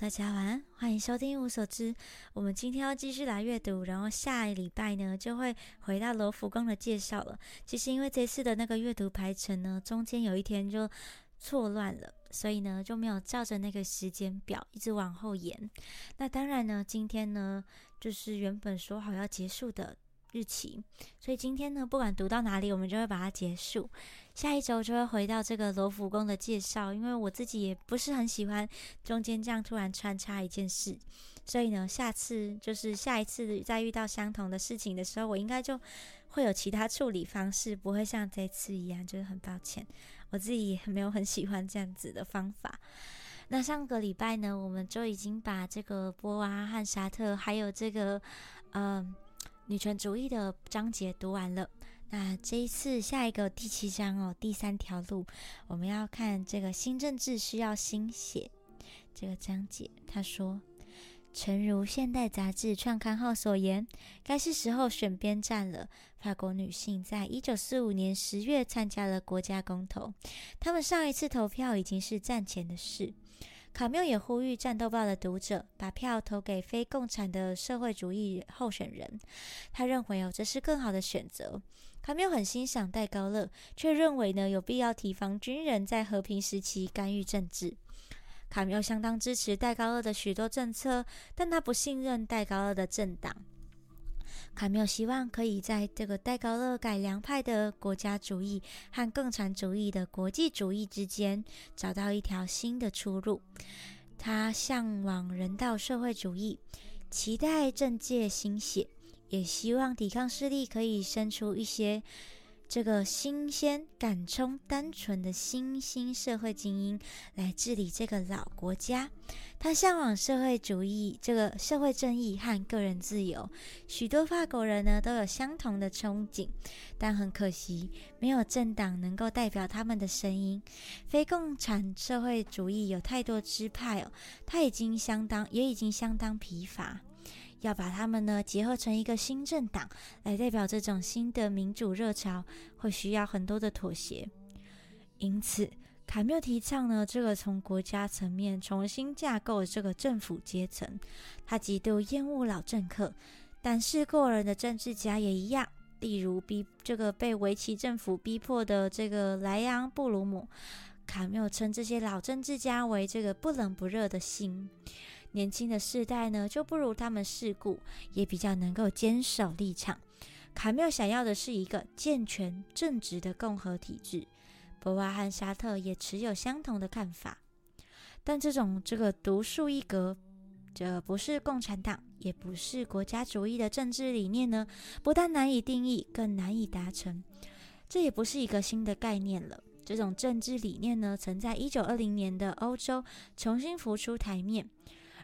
大家晚安，欢迎收听无所知。我们今天要继续来阅读，然后下一礼拜呢就会回到罗浮宫的介绍了。其实因为这次的那个阅读排程呢，中间有一天就错乱了，所以呢就没有照着那个时间表一直往后延。那当然呢，今天呢就是原本说好要结束的。日期，所以今天呢，不管读到哪里，我们就会把它结束。下一周就会回到这个罗浮宫的介绍，因为我自己也不是很喜欢中间这样突然穿插一件事，所以呢，下次就是下一次再遇到相同的事情的时候，我应该就会有其他处理方式，不会像这次一样，就是很抱歉，我自己也没有很喜欢这样子的方法。那上个礼拜呢，我们就已经把这个波娃和沙特，还有这个嗯。女权主义的章节读完了，那这一次下一个第七章哦，第三条路，我们要看这个新政治需要新写这个章节。他说，诚如《现代杂志》创刊号所言，该是时候选边站了。法国女性在一九四五年十月参加了国家公投，她们上一次投票已经是战前的事。卡缪也呼吁《战斗报》的读者把票投给非共产的社会主义候选人。他认为哦，这是更好的选择。卡缪很欣赏戴高乐，却认为呢有必要提防军人在和平时期干预政治。卡缪相当支持戴高乐的许多政策，但他不信任戴高乐的政党。卡缪希望可以在这个戴高乐改良派的国家主义和共产主义的国际主义之间找到一条新的出路。他向往人道社会主义，期待政界兴血，也希望抵抗势力可以生出一些。这个新鲜、敢冲、单纯的新兴社会精英来治理这个老国家。他向往社会主义，这个社会正义和个人自由。许多法国人呢都有相同的憧憬，但很可惜，没有政党能够代表他们的声音。非共产社会主义有太多支派哦，他已经相当，也已经相当疲乏。要把他们呢结合成一个新政党来代表这种新的民主热潮，会需要很多的妥协。因此，卡缪提倡呢这个从国家层面重新架构这个政府阶层。他极度厌恶老政客，但是过人的政治家也一样。例如逼这个被维奇政府逼迫的这个莱昂布鲁姆，卡缪称这些老政治家为这个不冷不热的心。年轻的世代呢，就不如他们世故，也比较能够坚守立场。卡缪想要的是一个健全正直的共和体制。博瓦和沙特也持有相同的看法，但这种这个独树一格，这不是共产党，也不是国家主义的政治理念呢，不但难以定义，更难以达成。这也不是一个新的概念了。这种政治理念呢，曾在一九二零年的欧洲重新浮出台面。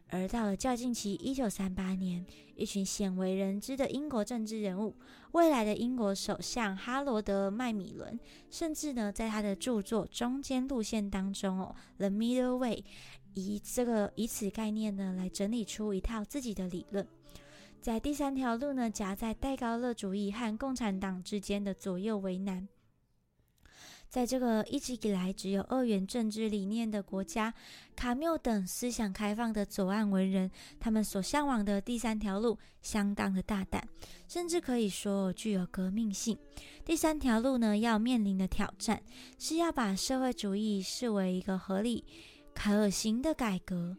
而到了较近期，一九三八年，一群鲜为人知的英国政治人物，未来的英国首相哈罗德·麦米伦，甚至呢，在他的著作《中间路线》当中哦，《The Middle Way》，以这个以此概念呢，来整理出一套自己的理论，在第三条路呢，夹在戴高乐主义和共产党之间的左右为难。在这个一直以来只有二元政治理念的国家，卡缪等思想开放的左岸文人，他们所向往的第三条路相当的大胆，甚至可以说具有革命性。第三条路呢，要面临的挑战是要把社会主义视为一个合理、可行的改革。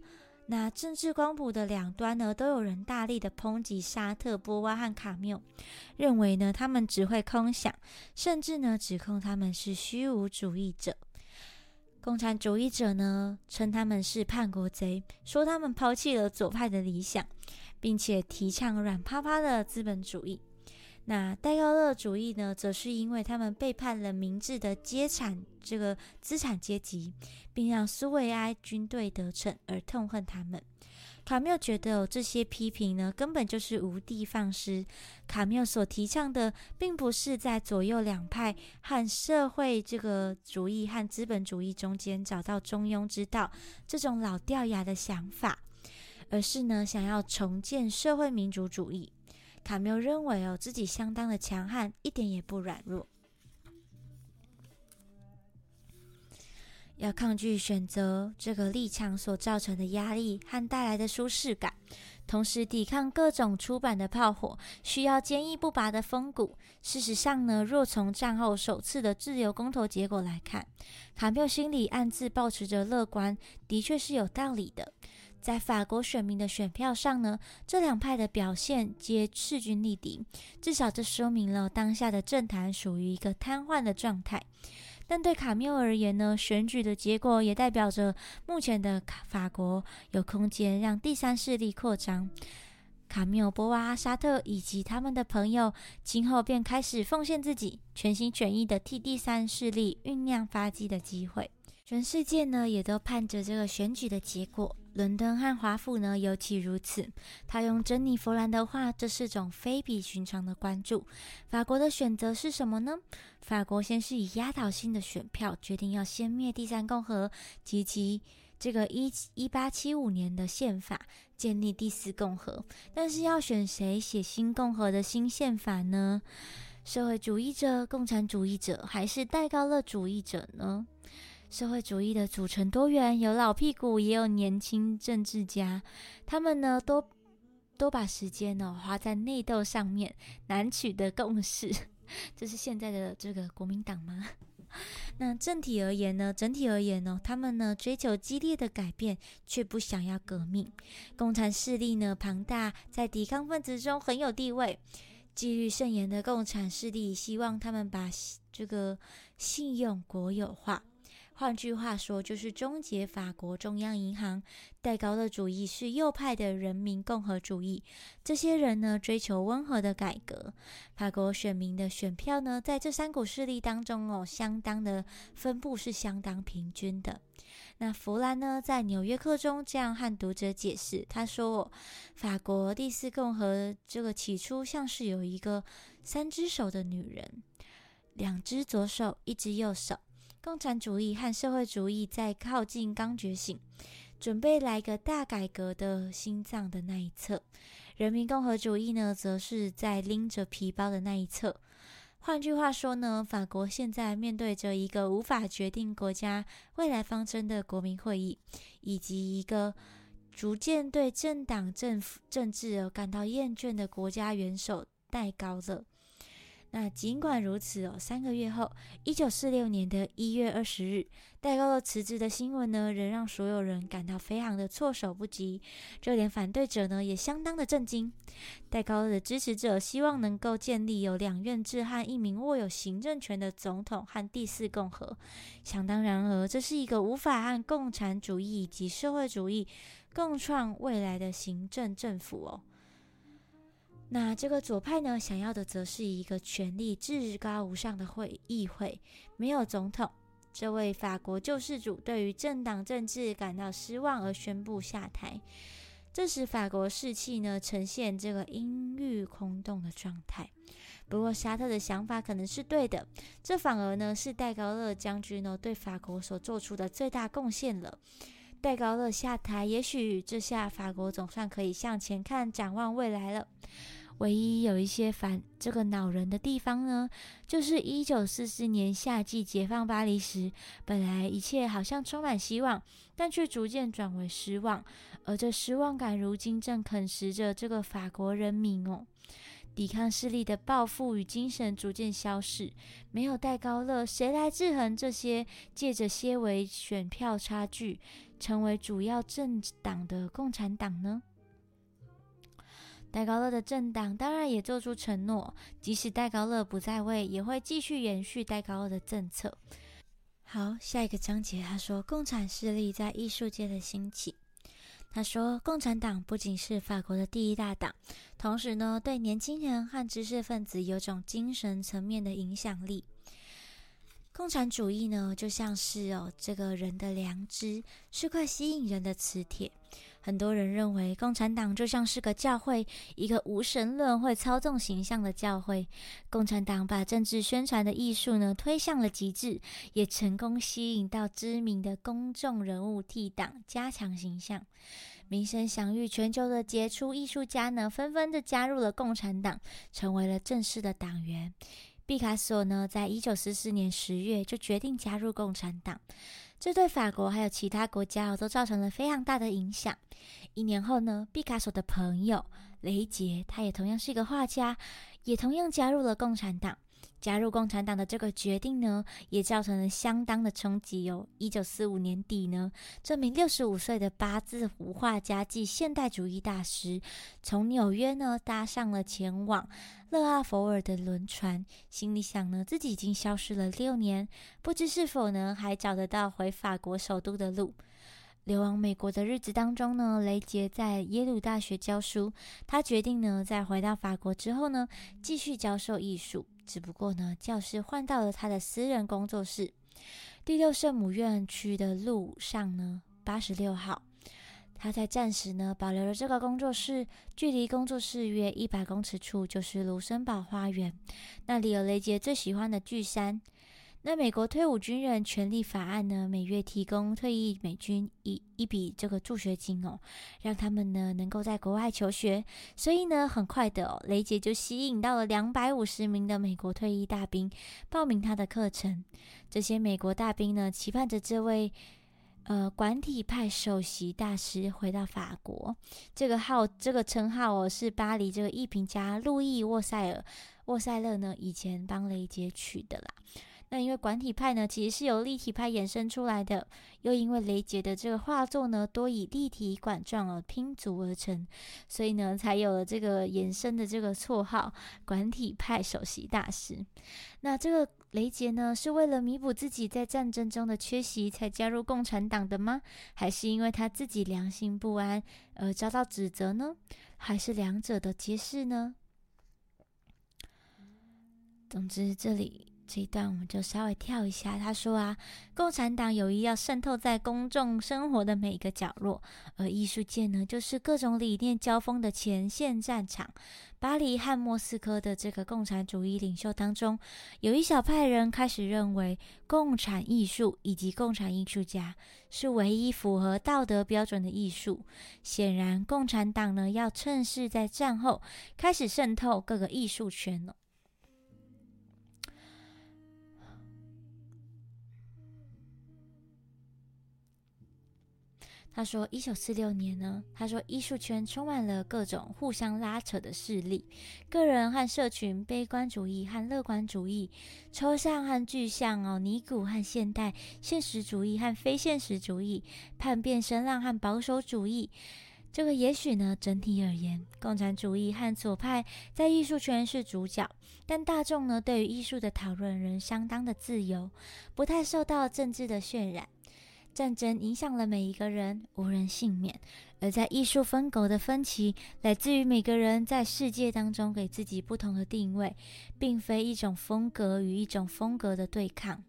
那政治光谱的两端呢，都有人大力的抨击沙特、波娃和卡缪，认为呢他们只会空想，甚至呢指控他们是虚无主义者。共产主义者呢称他们是叛国贼，说他们抛弃了左派的理想，并且提倡软趴趴的资本主义。那戴高乐主义呢，则是因为他们背叛了明智的阶产这个资产阶级，并让苏维埃军队得逞而痛恨他们。卡缪觉得这些批评呢，根本就是无的放矢。卡缪所提倡的，并不是在左右两派和社会这个主义和资本主义中间找到中庸之道这种老掉牙的想法，而是呢，想要重建社会民主主义。卡缪认为哦，自己相当的强悍，一点也不软弱。要抗拒选择这个立场所造成的压力和带来的舒适感。同时抵抗各种出版的炮火，需要坚毅不拔的风骨。事实上呢，若从战后首次的自由公投结果来看，卡缪心里暗自保持着乐观，的确是有道理的。在法国选民的选票上呢，这两派的表现皆势均力敌，至少这说明了当下的政坛属于一个瘫痪的状态。但对卡缪而言呢，选举的结果也代表着目前的法国有空间让第三势力扩张。卡缪、波娃、沙特以及他们的朋友，今后便开始奉献自己，全心全意的替第三势力酝酿发迹的机会。全世界呢，也都盼着这个选举的结果。伦敦和华府呢，尤其如此。他用珍妮弗兰的话，这是种非比寻常的关注。法国的选择是什么呢？法国先是以压倒性的选票决定要先灭第三共和及其这个一一八七五年的宪法，建立第四共和。但是要选谁写新共和的新宪法呢？社会主义者、共产主义者，还是戴高乐主义者呢？社会主义的组成多元，有老屁股，也有年轻政治家。他们呢，都都把时间呢花在内斗上面，难取得共识。这是现在的这个国民党吗？那整体而言呢？整体而言呢，他们呢追求激烈的改变，却不想要革命。共产势力呢庞大，在抵抗分子中很有地位。纪律森严的共产势力希望他们把这个信用国有化。换句话说，就是终结法国中央银行。戴高乐主义是右派的人民共和主义。这些人呢，追求温和的改革。法国选民的选票呢，在这三股势力当中哦，相当的分布是相当平均的。那弗兰呢，在《纽约客》中这样和读者解释，他说：“法国第四共和这个起初像是有一个三只手的女人，两只左手，一只右手。”共产主义和社会主义在靠近刚觉醒，准备来个大改革的心脏的那一侧；人民共和主义呢，则是在拎着皮包的那一侧。换句话说呢，法国现在面对着一个无法决定国家未来方针的国民会议，以及一个逐渐对政党政府政治而感到厌倦的国家元首戴高乐。那尽管如此哦，三个月后，一九四六年的一月二十日，戴高乐辞职的新闻呢，仍让所有人感到非常的措手不及，就连反对者呢，也相当的震惊。戴高乐的支持者希望能够建立有两院制和一名握有行政权的总统和第四共和。想当然而，这是一个无法和共产主义以及社会主义共创未来的行政政府哦。那这个左派呢，想要的则是一个权力至高无上的会议会，没有总统。这位法国救世主对于政党政治感到失望而宣布下台。这时，法国士气呢呈现这个阴郁空洞的状态。不过，沙特的想法可能是对的，这反而呢是戴高乐将军呢对法国所做出的最大贡献了。戴高乐下台，也许这下法国总算可以向前看，展望未来了。唯一有一些烦这个恼人的地方呢，就是一九四四年夏季解放巴黎时，本来一切好像充满希望，但却逐渐转为失望，而这失望感如今正啃食着这个法国人民哦。抵抗势力的抱负与精神逐渐消逝，没有戴高乐，谁来制衡这些借着些微选票差距成为主要政党的共产党呢？戴高乐的政党当然也做出承诺，即使戴高乐不在位，也会继续延续戴高乐的政策。好，下一个章节，他说共产势力在艺术界的兴起。他说，共产党不仅是法国的第一大党，同时呢，对年轻人和知识分子有种精神层面的影响力。共产主义呢，就像是哦，这个人的良知是块吸引人的磁铁。很多人认为，共产党就像是个教会，一个无神论会操纵形象的教会。共产党把政治宣传的艺术呢推向了极致，也成功吸引到知名的公众人物替党，加强形象。名声享誉全球的杰出艺术家呢，纷纷的加入了共产党，成为了正式的党员。毕卡索呢，在一九四四年十月就决定加入共产党。这对法国还有其他国家都造成了非常大的影响。一年后呢，毕卡索的朋友雷杰，他也同样是一个画家，也同样加入了共产党。加入共产党的这个决定呢，也造成了相当的冲击哦。一九四五年底呢，这名六十五岁的八字胡画家暨现代主义大师，从纽约呢搭上了前往勒阿弗尔的轮船，心里想呢，自己已经消失了六年，不知是否呢还找得到回法国首都的路。流亡美国的日子当中呢，雷杰在耶鲁大学教书，他决定呢，在回到法国之后呢，继续教授艺术。只不过呢，教室换到了他的私人工作室，第六圣母院区的路上呢，八十六号。他在暂时呢保留了这个工作室，距离工作室约一百公尺处就是卢森堡花园，那里有雷杰最喜欢的巨山。那美国退伍军人权利法案呢，每月提供退役美军一一笔这个助学金哦，让他们呢能够在国外求学。所以呢，很快的哦，雷杰就吸引到了两百五十名的美国退役大兵报名他的课程。这些美国大兵呢，期盼着这位呃管体派首席大师回到法国。这个号这个称号哦，是巴黎这个艺评家路易沃塞尔沃塞勒呢以前帮雷杰取的啦。那因为管体派呢，其实是由立体派衍生出来的，又因为雷杰的这个画作呢，多以立体管状而拼组而成，所以呢，才有了这个延伸的这个绰号“管体派首席大师”。那这个雷杰呢，是为了弥补自己在战争中的缺席才加入共产党的吗？还是因为他自己良心不安而遭到指责呢？还是两者的揭示呢？总之，这里。这一段我们就稍微跳一下。他说啊，共产党有意要渗透在公众生活的每一个角落，而艺术界呢，就是各种理念交锋的前线战场。巴黎和莫斯科的这个共产主义领袖当中，有一小派人开始认为，共产艺术以及共产艺术家是唯一符合道德标准的艺术。显然，共产党呢，要趁势在战后开始渗透各个艺术圈了。他说：“一九四六年呢，他说艺术圈充满了各种互相拉扯的势力，个人和社群，悲观主义和乐观主义，抽象和具象哦，尼古和现代，现实主义和非现实主义，叛变声浪和保守主义。这个也许呢，整体而言，共产主义和左派在艺术圈是主角，但大众呢，对于艺术的讨论仍相当的自由，不太受到政治的渲染。”战争影响了每一个人，无人幸免。而在艺术风格的分歧，来自于每个人在世界当中给自己不同的定位，并非一种风格与一种风格的对抗。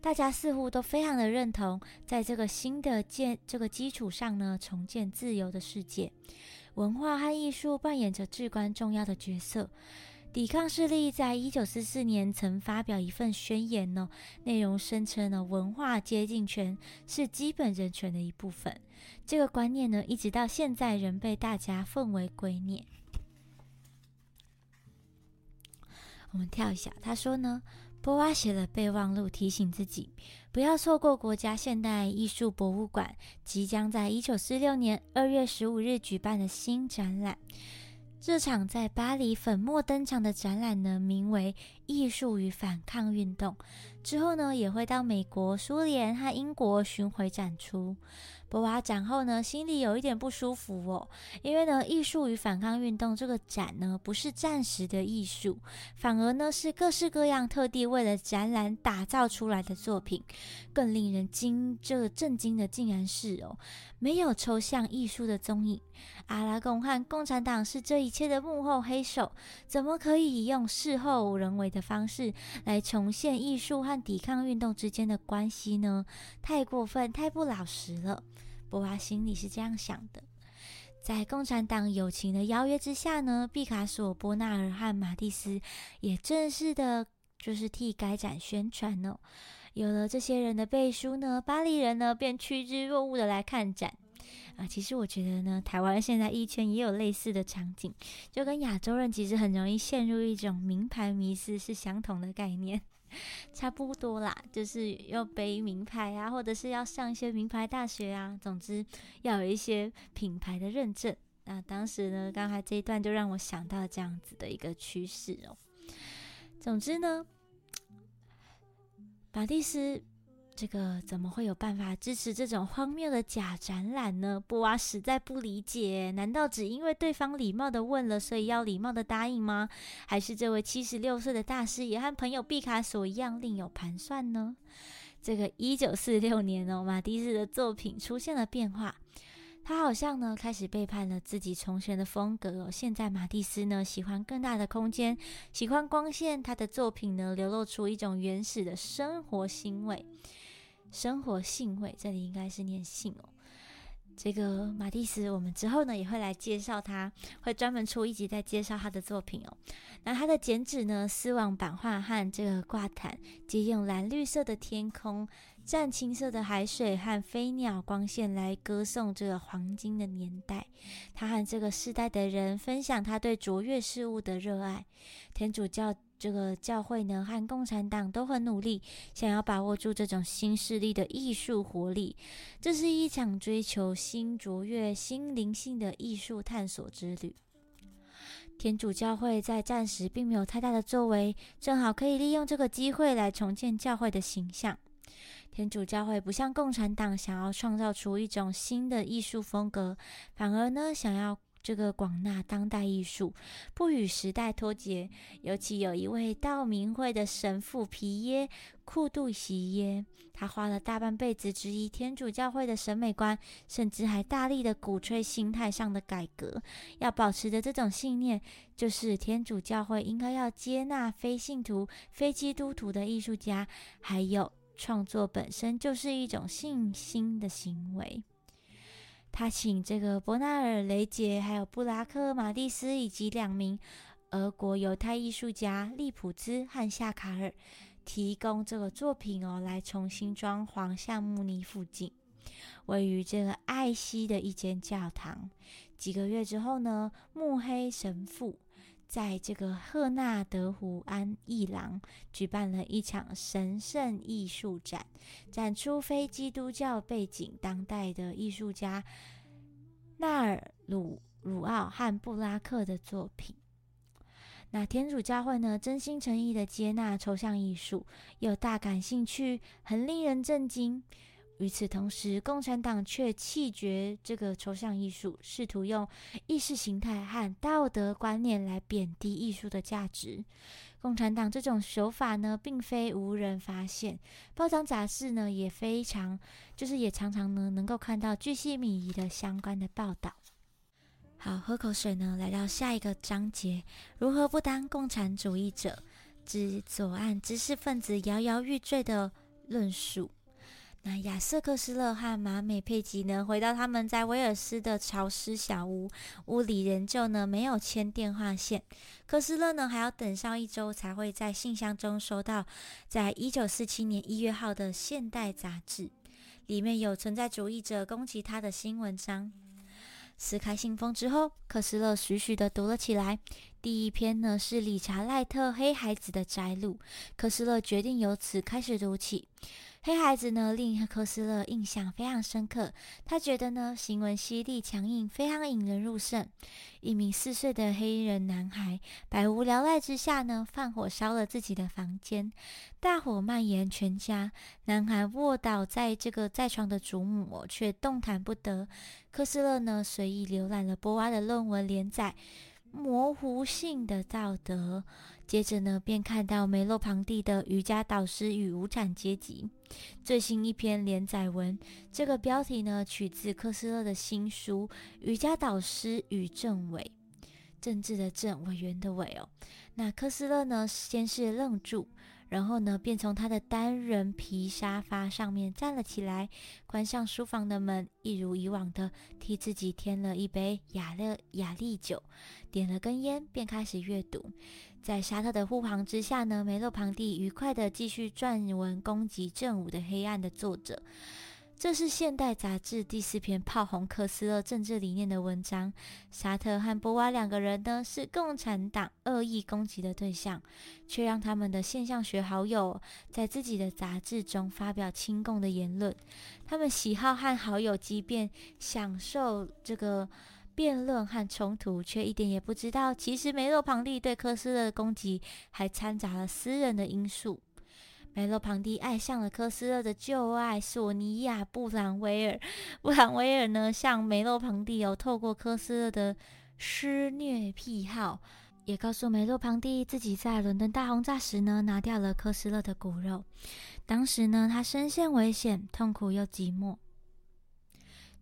大家似乎都非常的认同，在这个新的建这个基础上呢，重建自由的世界。文化和艺术扮演着至关重要的角色。抵抗势力在一九四四年曾发表一份宣言呢，内容声称呢，文化接近权是基本人权的一部分。这个观念呢，一直到现在仍被大家奉为圭臬。我们跳一下，他说呢，波娃写了备忘录，提醒自己不要错过国家现代艺术博物馆即将在一九四六年二月十五日举办的新展览。这场在巴黎粉墨登场的展览呢，名为《艺术与反抗运动》。之后呢，也会到美国、苏联和英国巡回展出。博娃展后呢，心里有一点不舒服哦，因为呢，艺术与反抗运动这个展呢，不是暂时的艺术，反而呢是各式各样特地为了展览打造出来的作品。更令人惊这个震惊的，竟然是哦，没有抽象艺术的踪影。阿拉贡和共产党是这一切的幕后黑手，怎么可以用事后人为的方式来重现艺术和抵抗运动之间的关系呢？太过分，太不老实了。波娃心里是这样想的。在共产党友情的邀约之下呢，毕卡索、波纳尔和马蒂斯也正式的，就是替该展宣传哦。有了这些人的背书呢，巴黎人呢便趋之若鹜的来看展。啊，其实我觉得呢，台湾现在一圈也有类似的场景，就跟亚洲人其实很容易陷入一种名牌迷思是相同的概念。差不多啦，就是要背名牌啊，或者是要上一些名牌大学啊，总之要有一些品牌的认证。那当时呢，刚才这一段就让我想到这样子的一个趋势哦。总之呢，马蒂斯。这个怎么会有办法支持这种荒谬的假展览呢？布娃实在不理解，难道只因为对方礼貌的问了，所以要礼貌的答应吗？还是这位七十六岁的大师也和朋友毕卡索一样另有盘算呢？这个一九四六年哦，马蒂斯的作品出现了变化，他好像呢开始背叛了自己从前的风格哦。现在马蒂斯呢喜欢更大的空间，喜欢光线，他的作品呢流露出一种原始的生活腥味。生活性味，这里应该是念性哦。这个马蒂斯，我们之后呢也会来介绍他，会专门出一集在介绍他的作品哦。那他的剪纸呢，丝网版画和这个挂毯，借用蓝绿色的天空、湛青色的海水和飞鸟光线来歌颂这个黄金的年代。他和这个世代的人分享他对卓越事物的热爱。天主教。这个教会呢和共产党都很努力，想要把握住这种新势力的艺术活力。这是一场追求新卓越、新灵性的艺术探索之旅。天主教会在暂时并没有太大的作为，正好可以利用这个机会来重建教会的形象。天主教会不像共产党想要创造出一种新的艺术风格，反而呢想要。这个广纳当代艺术，不与时代脱节。尤其有一位道明会的神父皮耶库杜西耶，他花了大半辈子质疑天主教会的审美观，甚至还大力的鼓吹心态上的改革。要保持的这种信念，就是天主教会应该要接纳非信徒、非基督徒的艺术家，还有创作本身就是一种信心的行为。他请这个伯纳尔·雷杰、还有布拉克·马蒂斯以及两名俄国犹太艺术家利普兹和夏卡尔提供这个作品哦，来重新装潢橡木泥附近位于这个艾希的一间教堂。几个月之后呢，慕黑神父。在这个赫纳德湖安艺廊举办了一场神圣艺术展，展出非基督教背景当代的艺术家纳尔鲁鲁奥和布拉克的作品。那天主教会呢，真心诚意的接纳抽象艺术，又大感兴趣，很令人震惊。与此同时，共产党却弃绝这个抽象艺术，试图用意识形态和道德观念来贬低艺术的价值。共产党这种手法呢，并非无人发现，报章杂志呢也非常，就是也常常呢能够看到巨细靡遗的相关的报道。好，喝口水呢，来到下一个章节：如何不当共产主义者之左岸知识分子摇摇欲坠的论述。那亚瑟克斯勒和马美佩吉呢，回到他们在威尔斯的潮湿小屋，屋里仍旧呢没有牵电话线。克斯勒呢还要等上一周才会在信箱中收到，在一九四七年一月号的《现代》杂志，里面有存在主义者攻击他的新文章。撕开信封之后，克斯勒徐徐地读了起来。第一篇呢是理查赖特《黑孩子》的摘录，科斯勒决定由此开始读起。黑孩子呢，令科斯勒印象非常深刻。他觉得呢，行文犀利、强硬，非常引人入胜。一名四岁的黑人男孩，百无聊赖之下呢，放火烧了自己的房间，大火蔓延全家。男孩卧倒在这个在床的祖母，却动弹不得。科斯勒呢，随意浏览了波娃的论文连载。模糊性的道德。接着呢，便看到梅洛庞蒂的瑜伽导师与无产阶级最新一篇连载文。这个标题呢，取自科斯勒的新书《瑜伽导师与政委》，政治的政，委员的委哦。那科斯勒呢，先是愣住。然后呢，便从他的单人皮沙发上面站了起来，关上书房的门，一如以往的替自己添了一杯雅乐雅丽酒，点了根烟，便开始阅读。在沙特的护航之下呢，梅洛庞蒂愉快地继续撰文攻击正午的黑暗的作者。这是现代杂志第四篇炮轰科斯勒政治理念的文章。沙特和波娃两个人呢，是共产党恶意攻击的对象，却让他们的现象学好友在自己的杂志中发表亲共的言论。他们喜好和好友即便享受这个辩论和冲突，却一点也不知道，其实梅洛庞蒂对科斯勒的攻击还掺杂了私人的因素。梅洛庞蒂爱上了科斯勒的旧爱索尼娅·布兰维尔。布兰维尔呢，向梅洛庞蒂有透过科斯勒的施虐癖好，也告诉梅洛庞蒂自己在伦敦大轰炸时呢，拿掉了科斯勒的骨肉。当时呢，他深陷危险，痛苦又寂寞。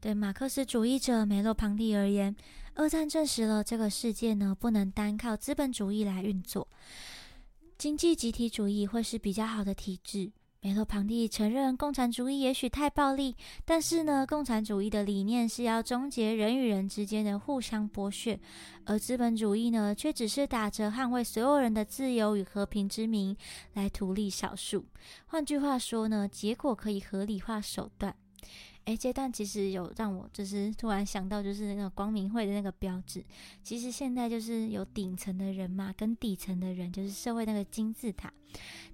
对马克思主义者梅洛庞蒂而言，二战证实了这个世界呢，不能单靠资本主义来运作。经济集体主义会是比较好的体制。梅洛庞蒂承认，共产主义也许太暴力，但是呢，共产主义的理念是要终结人与人之间的互相剥削，而资本主义呢，却只是打着捍卫所有人的自由与和平之名来图利少数。换句话说呢，结果可以合理化手段。哎，这段其实有让我就是突然想到，就是那个光明会的那个标志。其实现在就是有顶层的人嘛，跟底层的人，就是社会那个金字塔。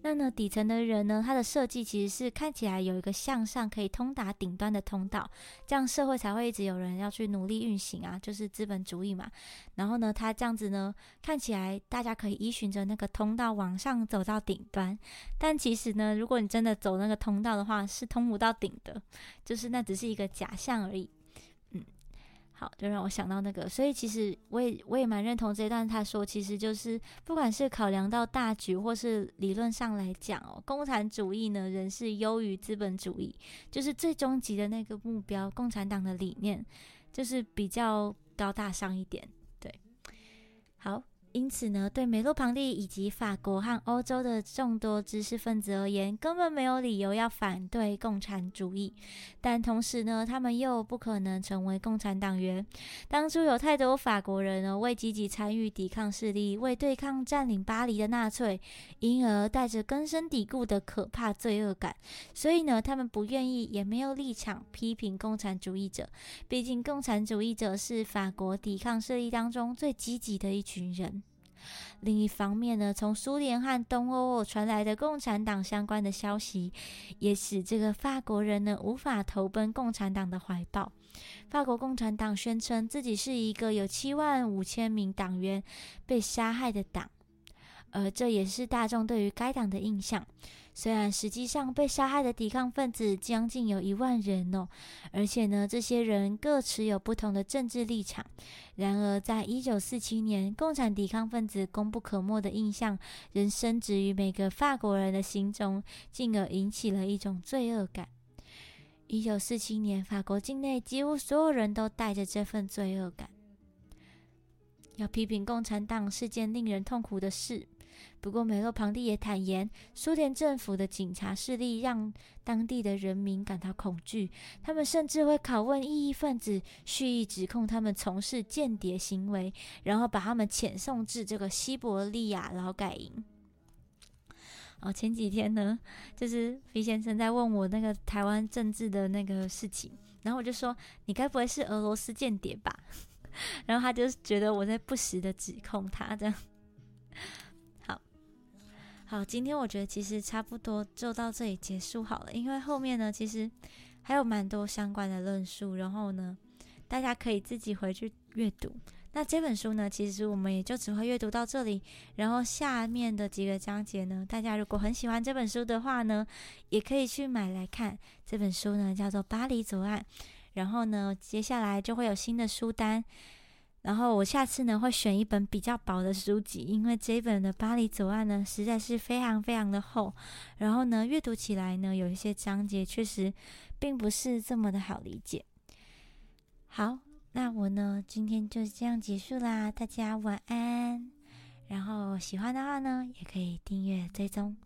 那呢，底层的人呢，他的设计其实是看起来有一个向上可以通达顶端的通道，这样社会才会一直有人要去努力运行啊，就是资本主义嘛。然后呢，他这样子呢，看起来大家可以依循着那个通道往上走到顶端，但其实呢，如果你真的走那个通道的话，是通不到顶的，就是那只是一个假象而已。好，就让我想到那个，所以其实我也我也蛮认同这一段。他说，其实就是不管是考量到大局，或是理论上来讲哦，共产主义呢仍是优于资本主义，就是最终极的那个目标，共产党的理念就是比较高大上一点。对，好。因此呢，对梅洛庞蒂以及法国和欧洲的众多知识分子而言，根本没有理由要反对共产主义。但同时呢，他们又不可能成为共产党员。当初有太多法国人呢，为积极参与抵抗势力，为对抗占领巴黎的纳粹，因而带着根深蒂固的可怕罪恶感。所以呢，他们不愿意，也没有立场批评共产主义者。毕竟，共产主义者是法国抵抗势力当中最积极的一群人。另一方面呢，从苏联和东欧传来的共产党相关的消息，也使这个法国人呢无法投奔共产党的怀抱。法国共产党宣称自己是一个有七万五千名党员被杀害的党，而这也是大众对于该党的印象。虽然实际上被杀害的抵抗分子将近有一万人哦，而且呢，这些人各持有不同的政治立场。然而，在一九四七年，共产抵抗分子功不可没的印象仍深植于每个法国人的心中，进而引起了一种罪恶感。一九四七年，法国境内几乎所有人都带着这份罪恶感，要批评共产党是件令人痛苦的事。不过，梅洛庞蒂也坦言，苏联政府的警察势力让当地的人民感到恐惧。他们甚至会拷问异议分子，蓄意指控他们从事间谍行为，然后把他们遣送至这个西伯利亚劳改营。哦，前几天呢，就是皮先生在问我那个台湾政治的那个事情，然后我就说：“你该不会是俄罗斯间谍吧？” 然后他就觉得我在不时的指控他这样。好，今天我觉得其实差不多就到这里结束好了，因为后面呢其实还有蛮多相关的论述，然后呢大家可以自己回去阅读。那这本书呢，其实我们也就只会阅读到这里，然后下面的几个章节呢，大家如果很喜欢这本书的话呢，也可以去买来看。这本书呢叫做《巴黎左岸》，然后呢接下来就会有新的书单。然后我下次呢会选一本比较薄的书籍，因为这本的《巴黎左岸》呢实在是非常非常的厚，然后呢阅读起来呢有一些章节确实并不是这么的好理解。好，那我呢今天就这样结束啦，大家晚安。然后喜欢的话呢也可以订阅追踪。